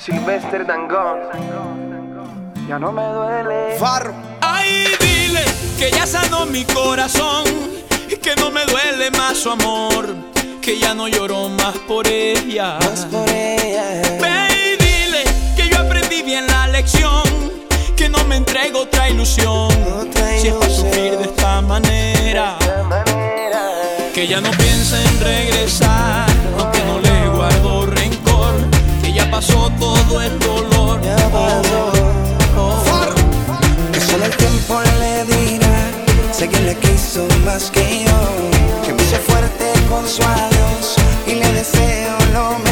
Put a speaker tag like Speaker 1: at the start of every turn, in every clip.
Speaker 1: Silvestre Dangón. Ya no me duele.
Speaker 2: Farro.
Speaker 3: Ay, dile que ya sanó mi corazón que no me duele más su amor. Que ya no lloro más por ella.
Speaker 2: Más por ella.
Speaker 3: Ve y dile que yo aprendí bien la lección. Que no me entrego otra ilusión. Si es para sufrir de esta manera.
Speaker 1: De esta manera.
Speaker 3: Que ya no piensa en regresar, aunque no le guardo pasó todo el dolor. Oh, oh.
Speaker 2: Que solo el tiempo le dirá, sé que le quiso más que yo. Que me hizo fuerte con su adiós y le deseo lo mejor.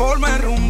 Speaker 4: Se
Speaker 5: forma el rumbo,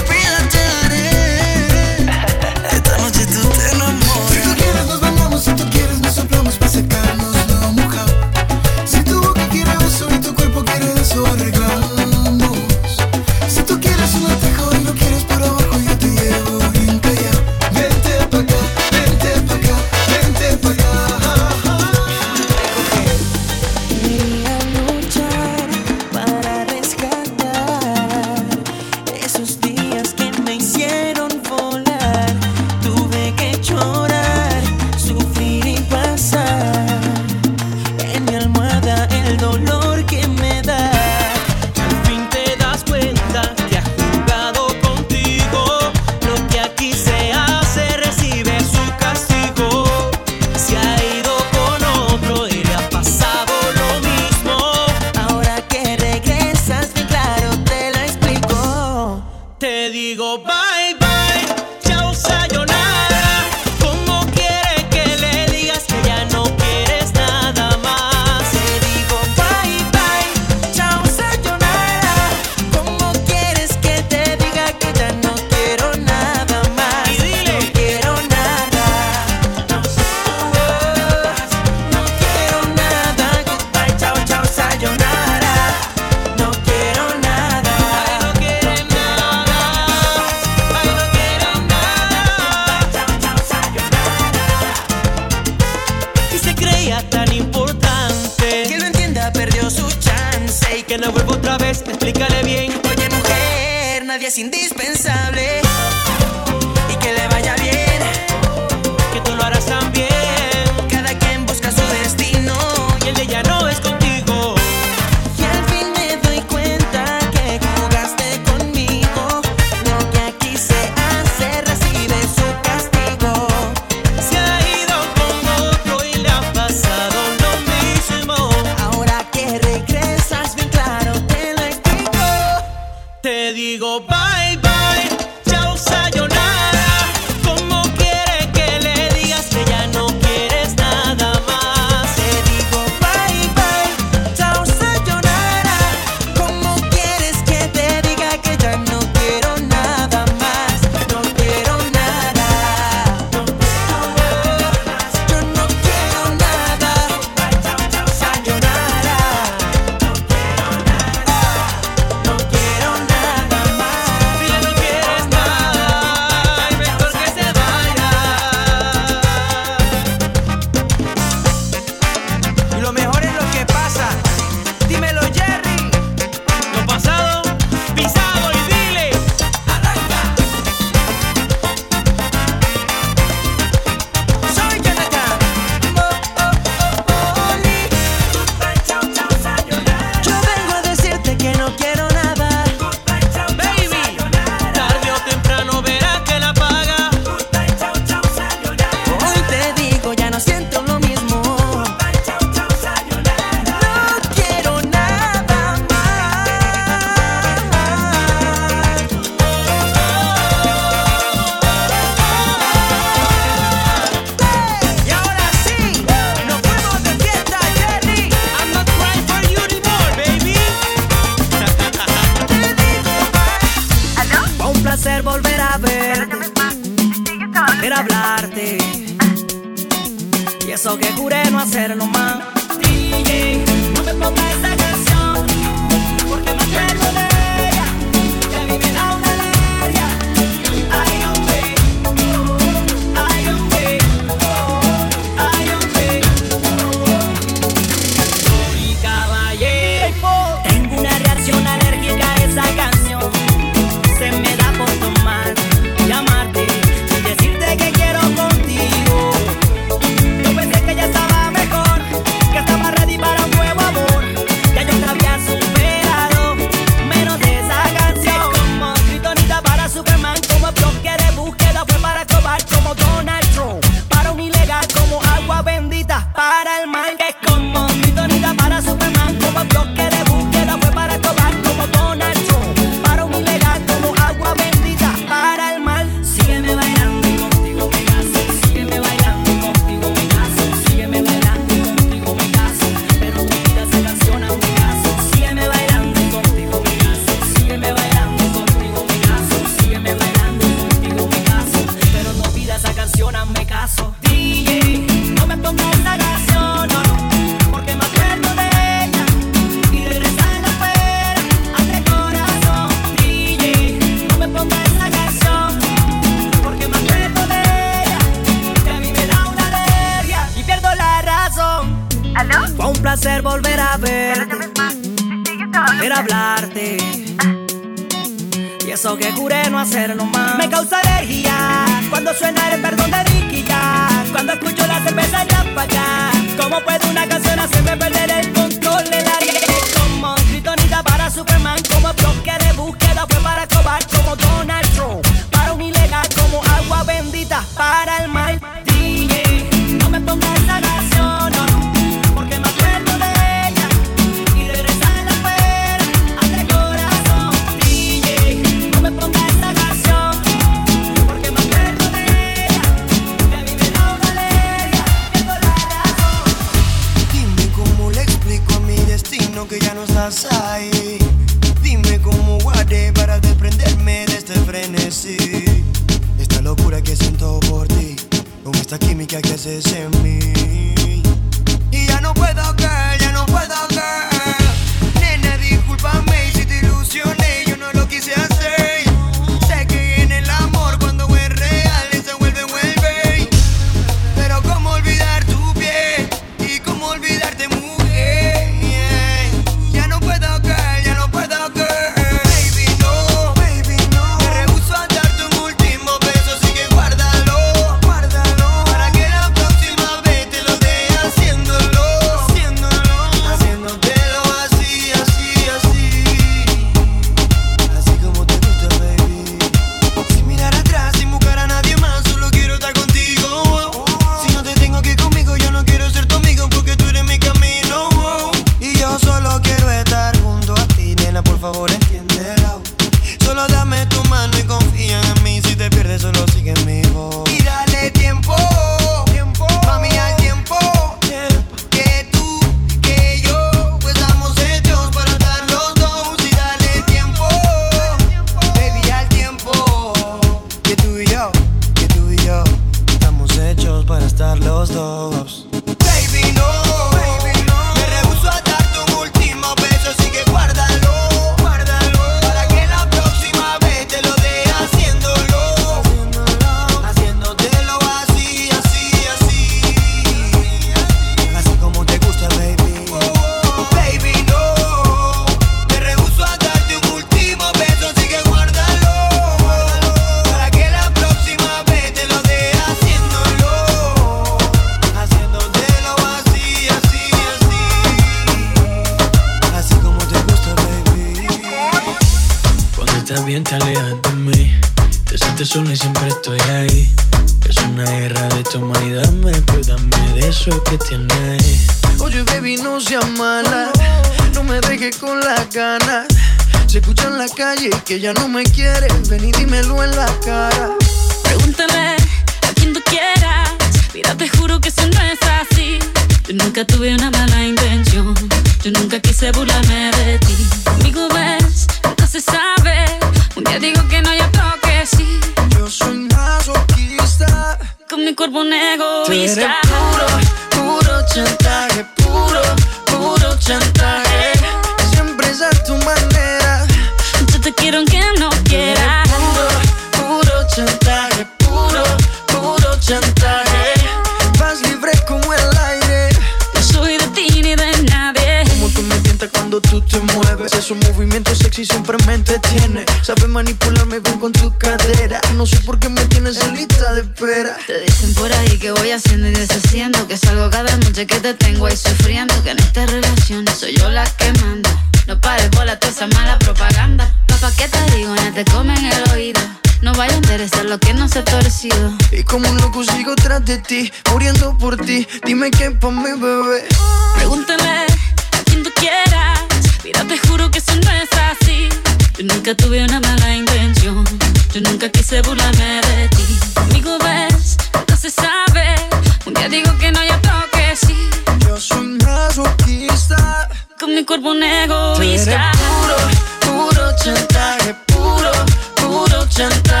Speaker 6: puro, puro chantaje, puro, puro chantaje.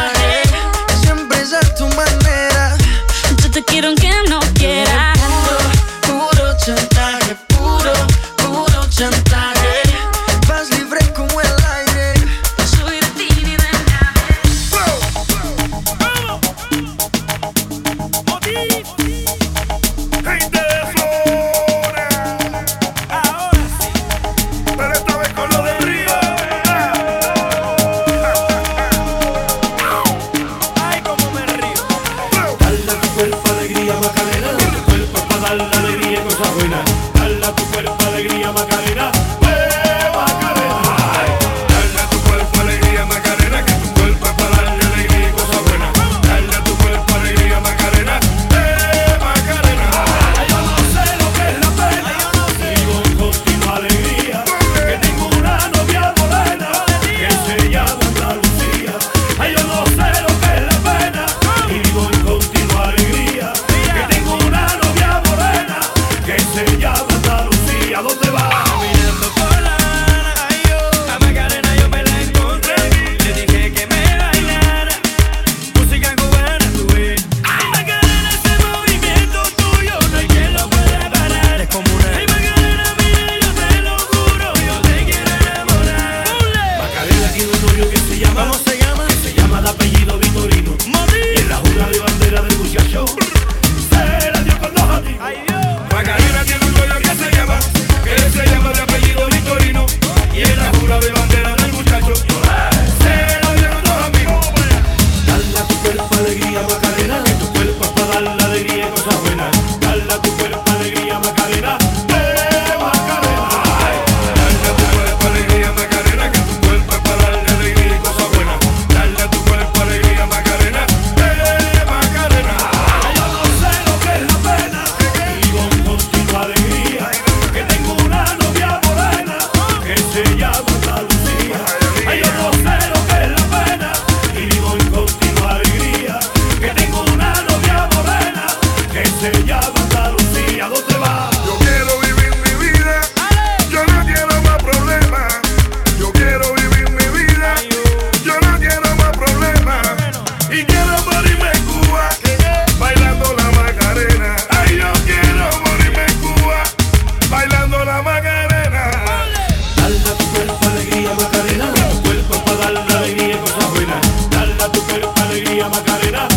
Speaker 7: María Macarena.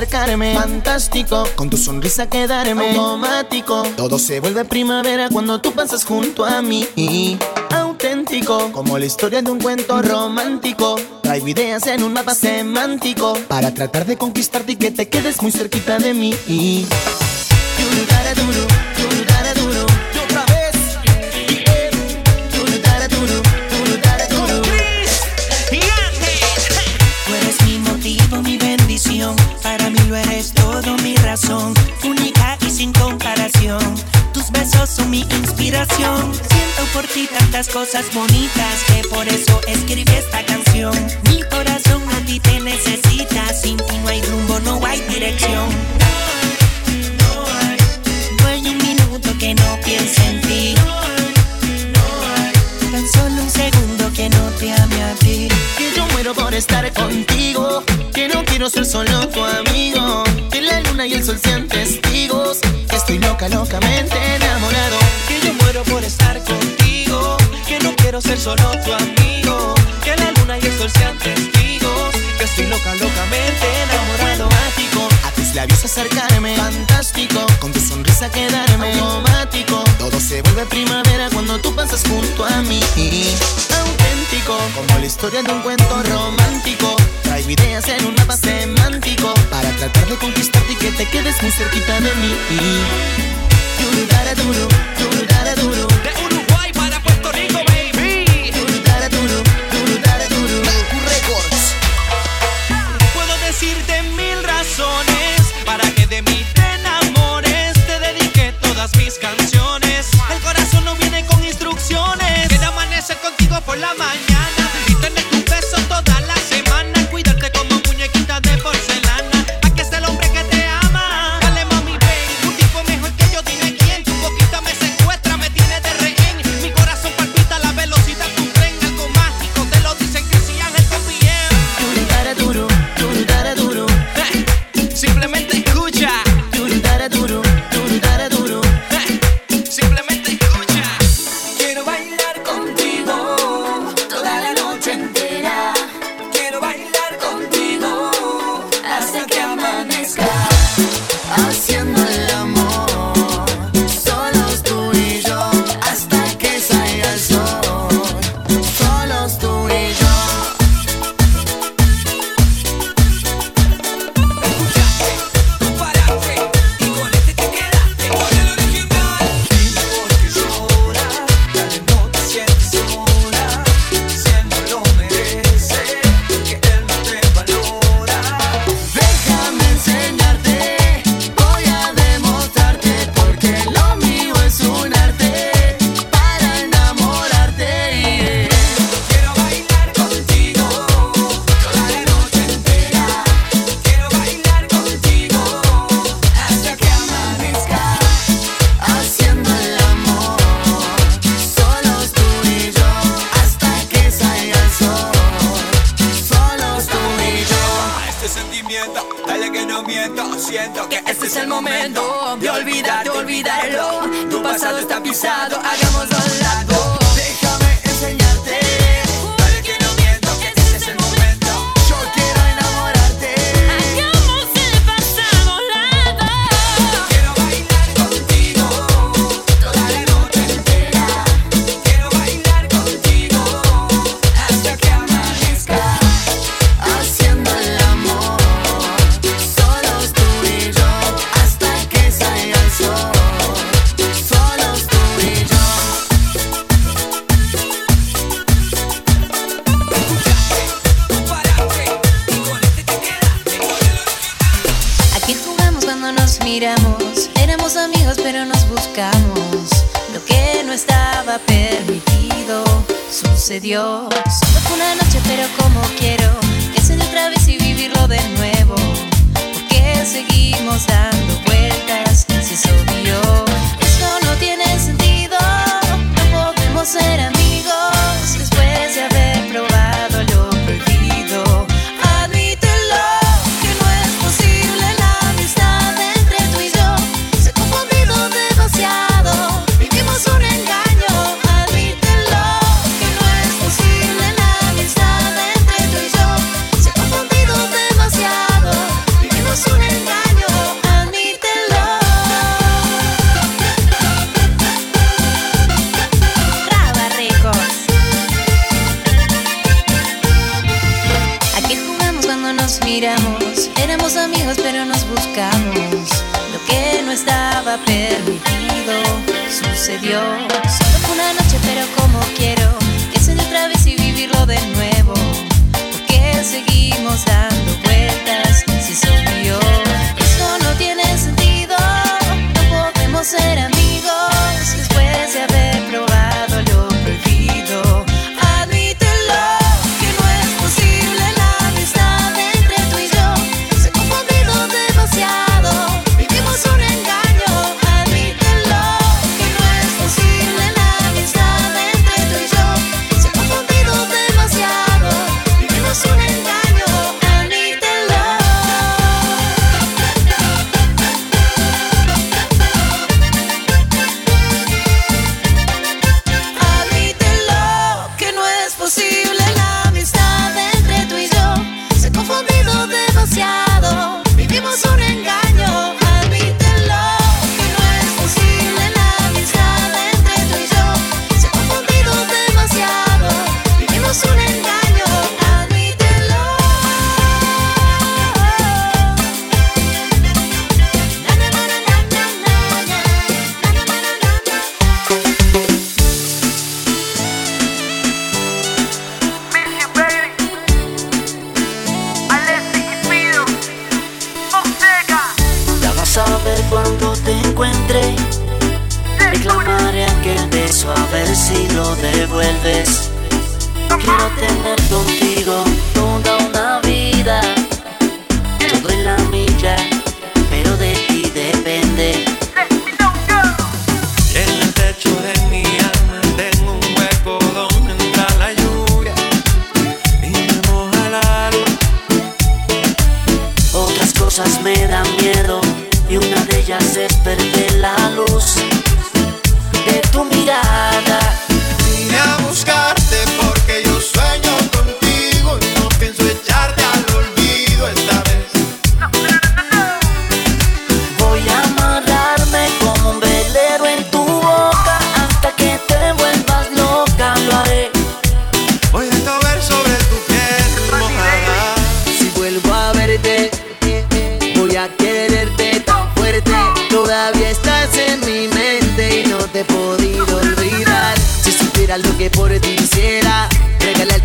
Speaker 7: Acercarme, fantástico, con tu sonrisa quedarme automático. Todo se vuelve primavera cuando tú pasas junto a mí. Auténtico, como la historia de un cuento romántico. Traigo ideas en un mapa semántico para tratar de conquistarte y que te quedes muy cerquita de mí. Turudaraduru, turudaraduru.
Speaker 8: Siento por ti tantas cosas bonitas que por eso escribí esta canción. Mi corazón a ti te necesita. Sin ti no hay rumbo, no hay dirección. No hay, no hay un minuto que no piense en ti. Tan solo un segundo que no te ame a ti.
Speaker 7: Que yo muero por estar contigo. Que no quiero ser solo tu amigo. Que la luna y el sol sean testigos. Que estoy loca, locamente
Speaker 8: ser solo tu amigo. Que la luna y el sol sean testigos. Que estoy loca, locamente enamorado.
Speaker 7: Mágico, a tus labios acercarme. Fantástico, con tu sonrisa quedarme. Automático, todo se vuelve primavera cuando tú pasas junto a mí. Auténtico, como la historia de un cuento romántico. Traigo ideas en un mapa semántico para tratar de conquistarte y que te quedes muy cerquita de mí. Turudaraduru, turudaraduru.
Speaker 1: De Uruguay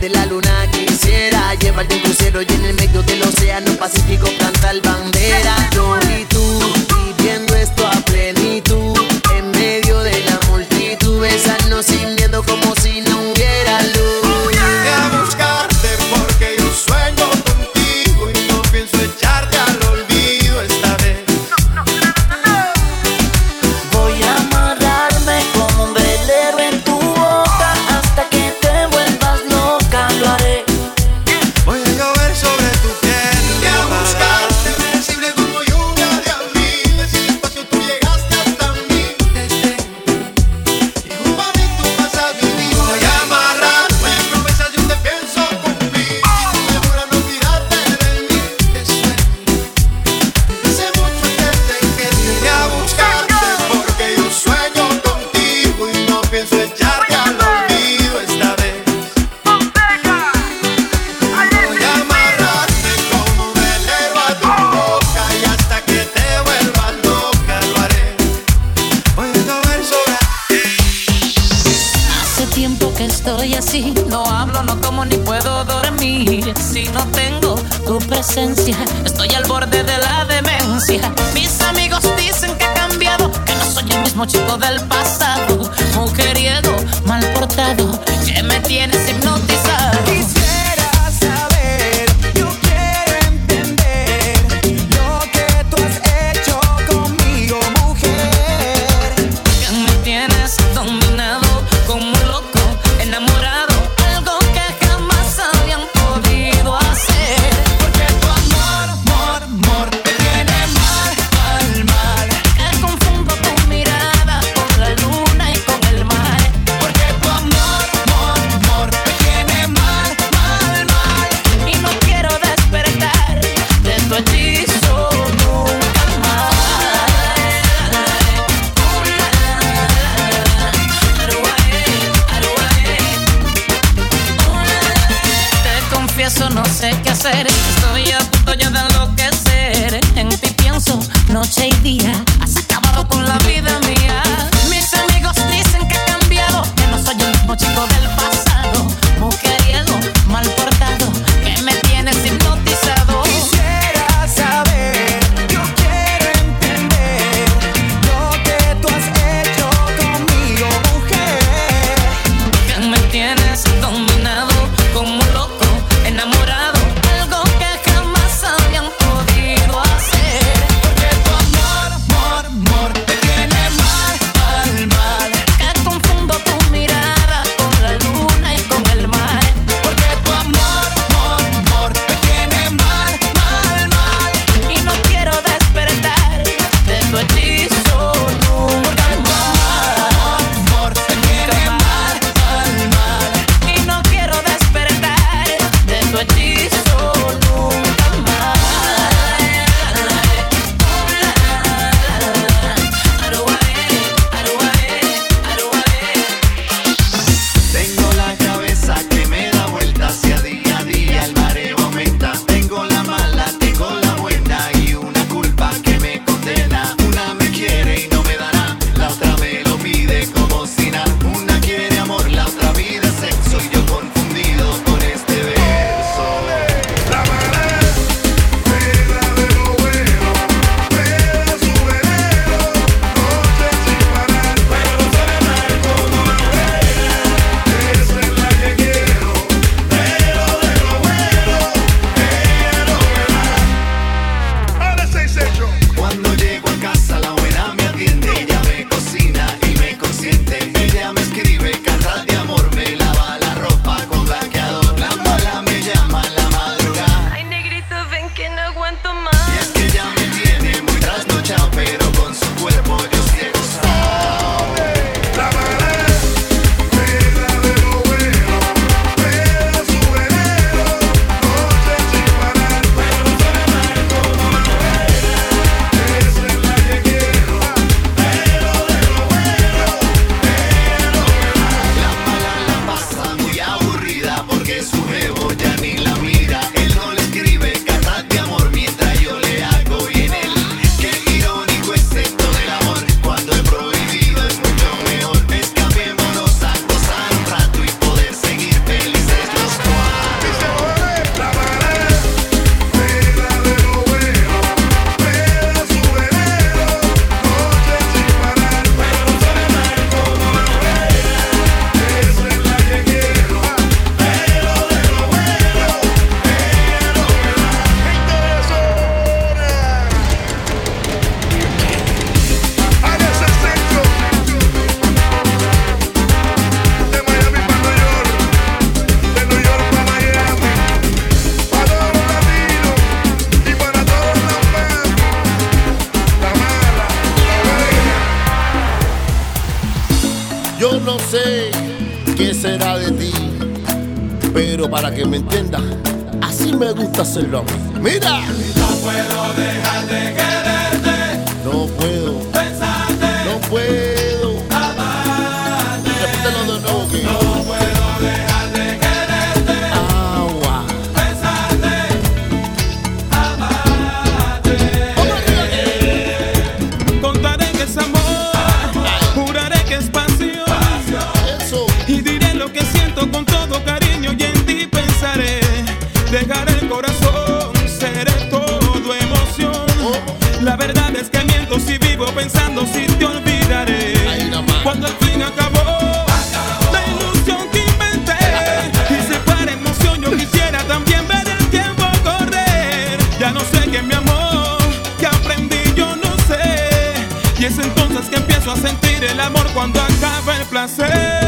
Speaker 8: de la
Speaker 1: luna quisiera llevarte un crucero y en el medio del océano Pacífico plantar
Speaker 9: Yo
Speaker 10: no
Speaker 11: sé qué será de ti, pero para que me entiendas, así me gusta hacerlo. Mira,
Speaker 12: no puedo dejar de quererte.
Speaker 11: No puedo
Speaker 12: pensarte.
Speaker 11: No puedo
Speaker 12: amarte. No puedo dejar pensando si te olvidaré. Cuando el fin acabó, la ilusión que inventé. y se para emoción, yo quisiera también ver el tiempo correr. Ya
Speaker 13: no
Speaker 12: sé qué mi amor, que aprendí, yo no sé. Y es entonces que empiezo a sentir el amor cuando acaba el placer.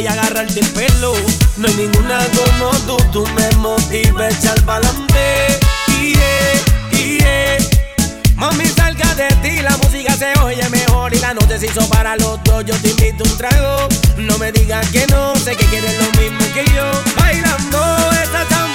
Speaker 12: y
Speaker 1: agarrarte el pelo. No hay ninguna como tú, tú me motivas a echar balante. Yeah, yeah. Mami, salga de ti, la música se oye mejor y la noche se hizo para los dos. Yo te invito un trago, no me digas que no, sé que quieres lo mismo que yo. Bailando,
Speaker 14: está
Speaker 1: tan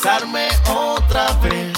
Speaker 1: besarme otra vez,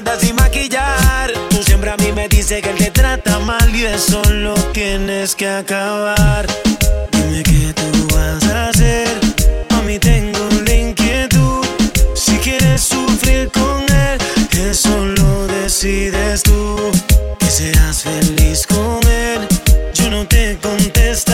Speaker 6: tratas maquillar. Tú siempre a mí me dices que él te trata mal y eso lo tienes que acabar. Dime qué tú vas a hacer. A mí tengo la inquietud. Si quieres sufrir con él, eso lo decides tú. Que serás feliz con él. Yo no te
Speaker 15: contesto.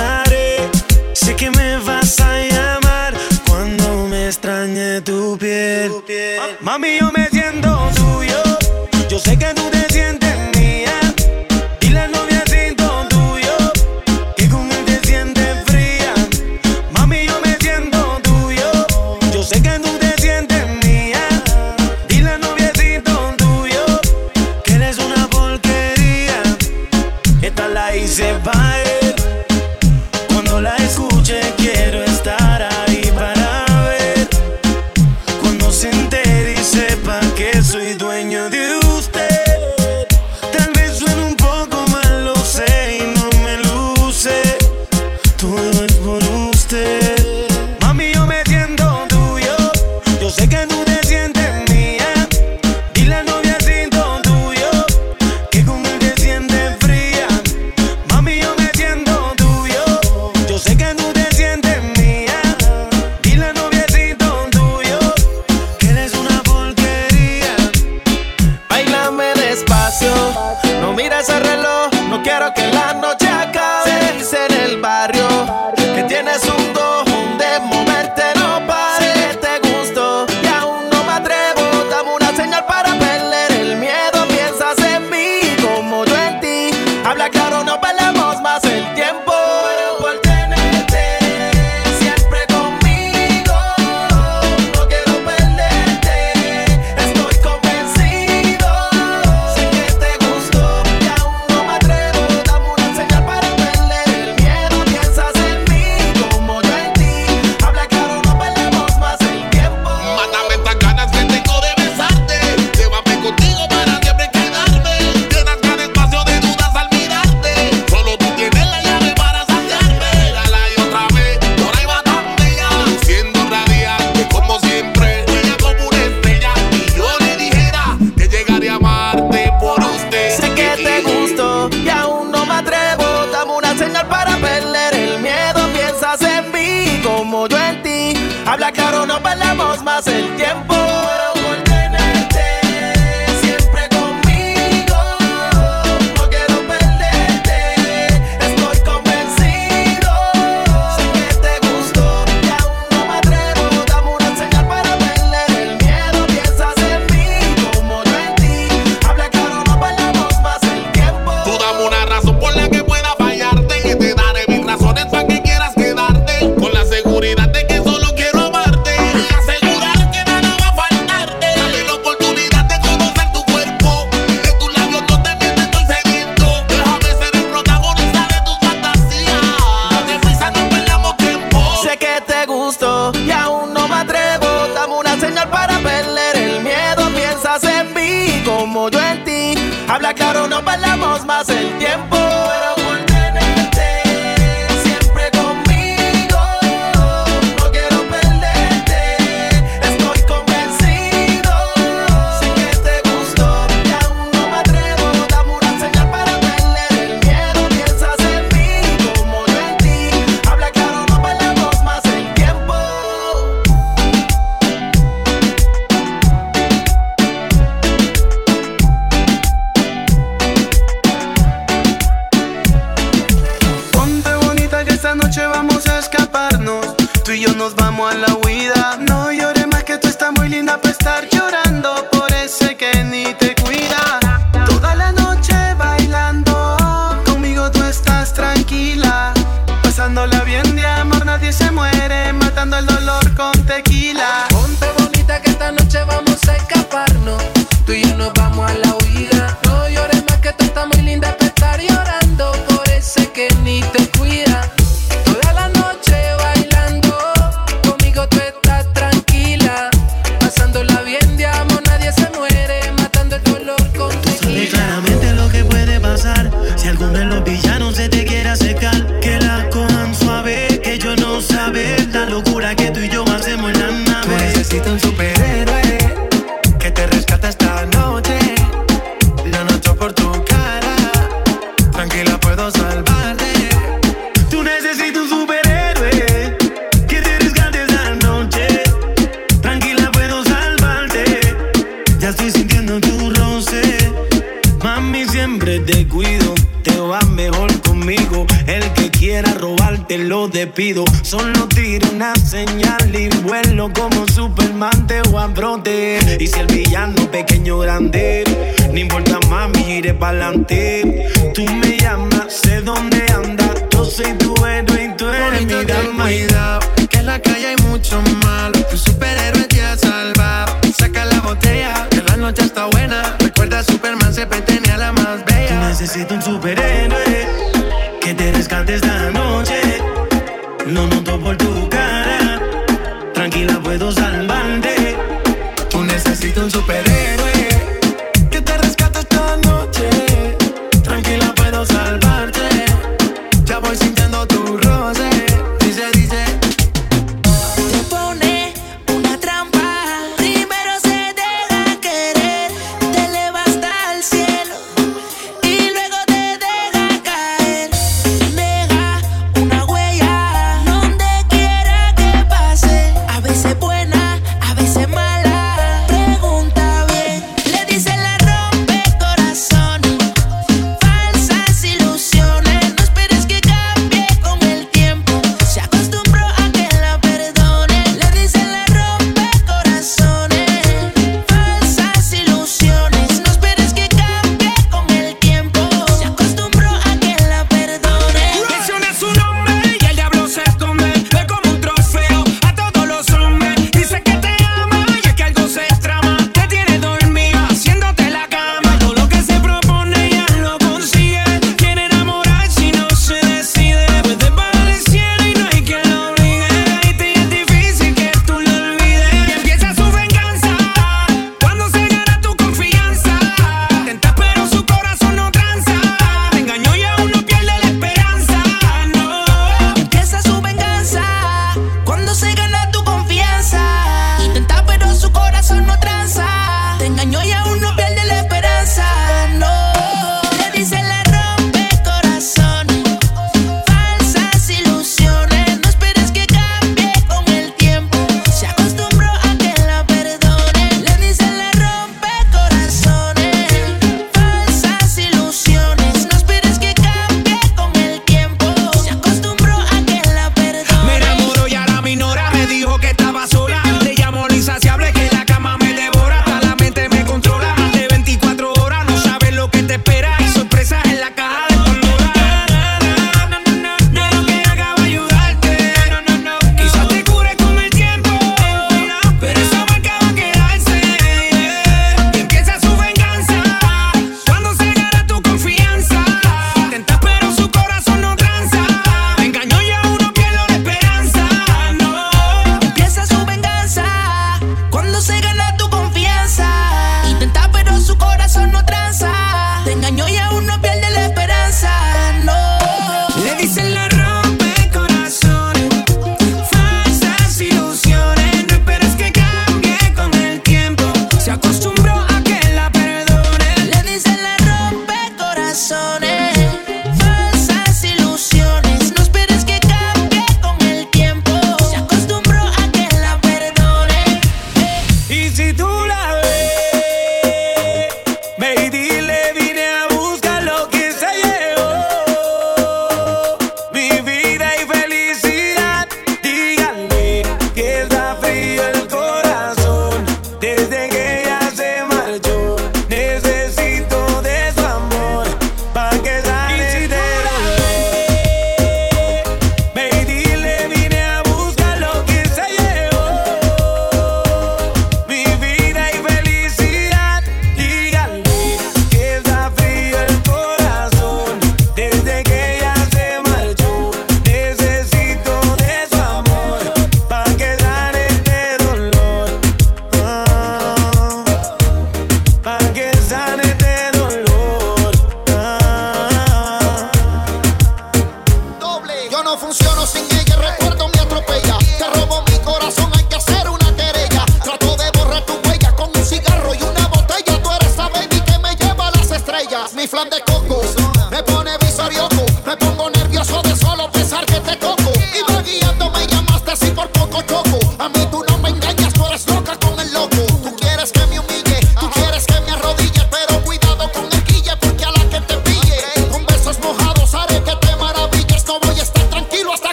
Speaker 15: noche
Speaker 16: vamos a escaparnos. Tú y yo nos vamos a la huida. No llores más que tú estás muy linda para estar llorando por ese que ni te cuida. Toda la noche bailando, conmigo tú estás tranquila. Pasándola bien de amor, nadie se muere.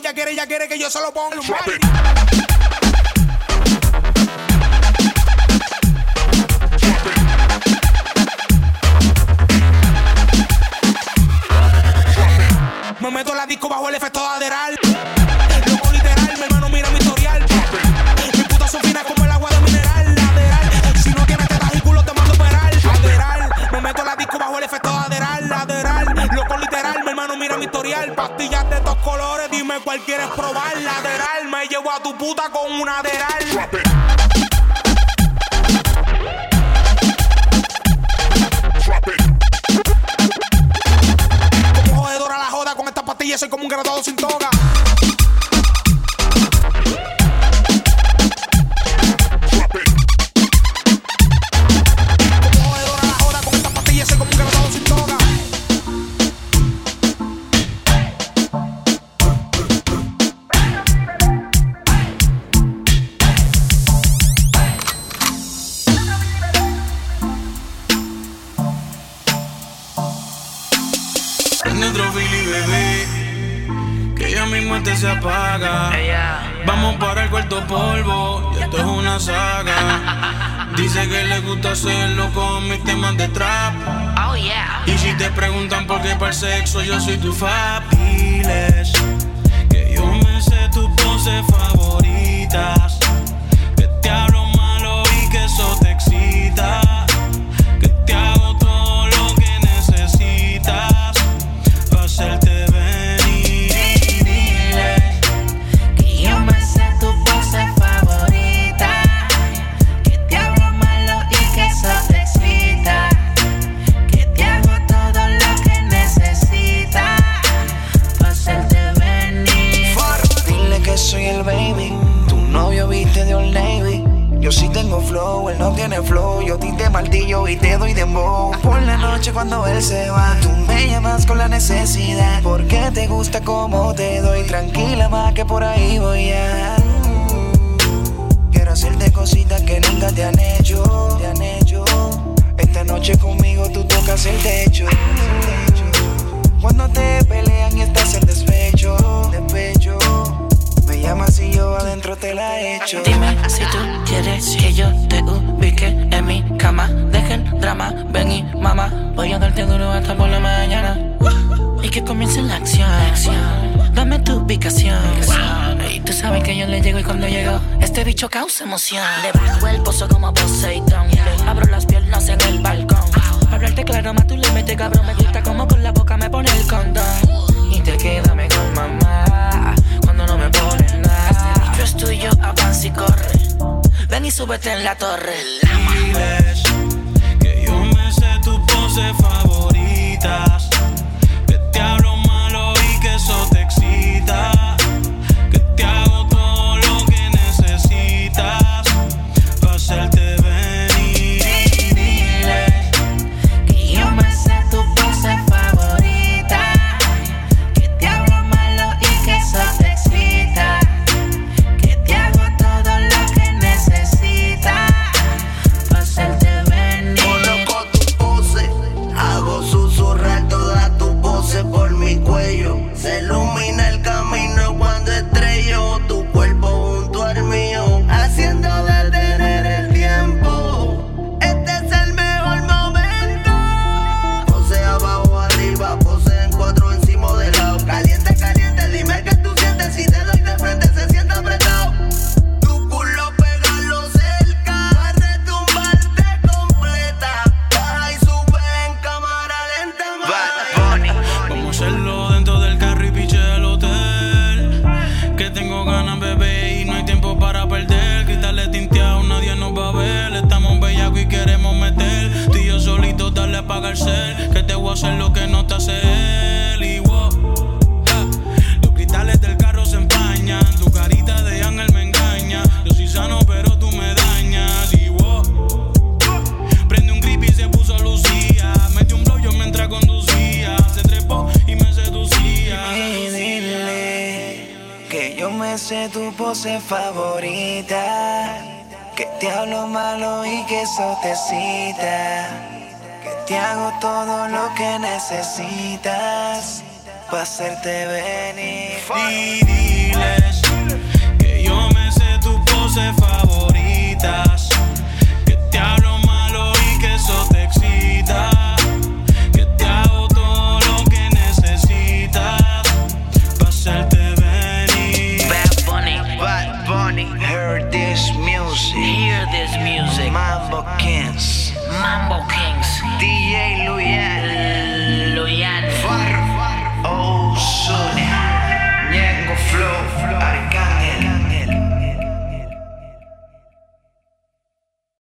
Speaker 7: ya quiere, ya quiere
Speaker 17: que yo se lo ponga. tu puta con
Speaker 7: una deral. sexo, yo soy tu fan. sabe que
Speaker 18: yo le llego y cuando llego, este bicho causa emoción. debajo el pozo como Poseidón. Abro las piernas en el balcón. Para hablarte claro, más tú le metes cabrón. Me gusta como con la boca me pone el condón. Y te quédame con mamá cuando no me pones nada. Este bicho es tuyo, avanza y corre. Ven y súbete en la torre.
Speaker 7: Diles que yo me
Speaker 19: sé tus poses favoritas. Que te hablo malo y que eso te pose favorita. Que
Speaker 20: te hablo malo y que eso te cita. Que te hago todo lo que necesitas. Pa' hacerte venir.
Speaker 19: Y diles que yo me sé tus
Speaker 7: poses favoritas.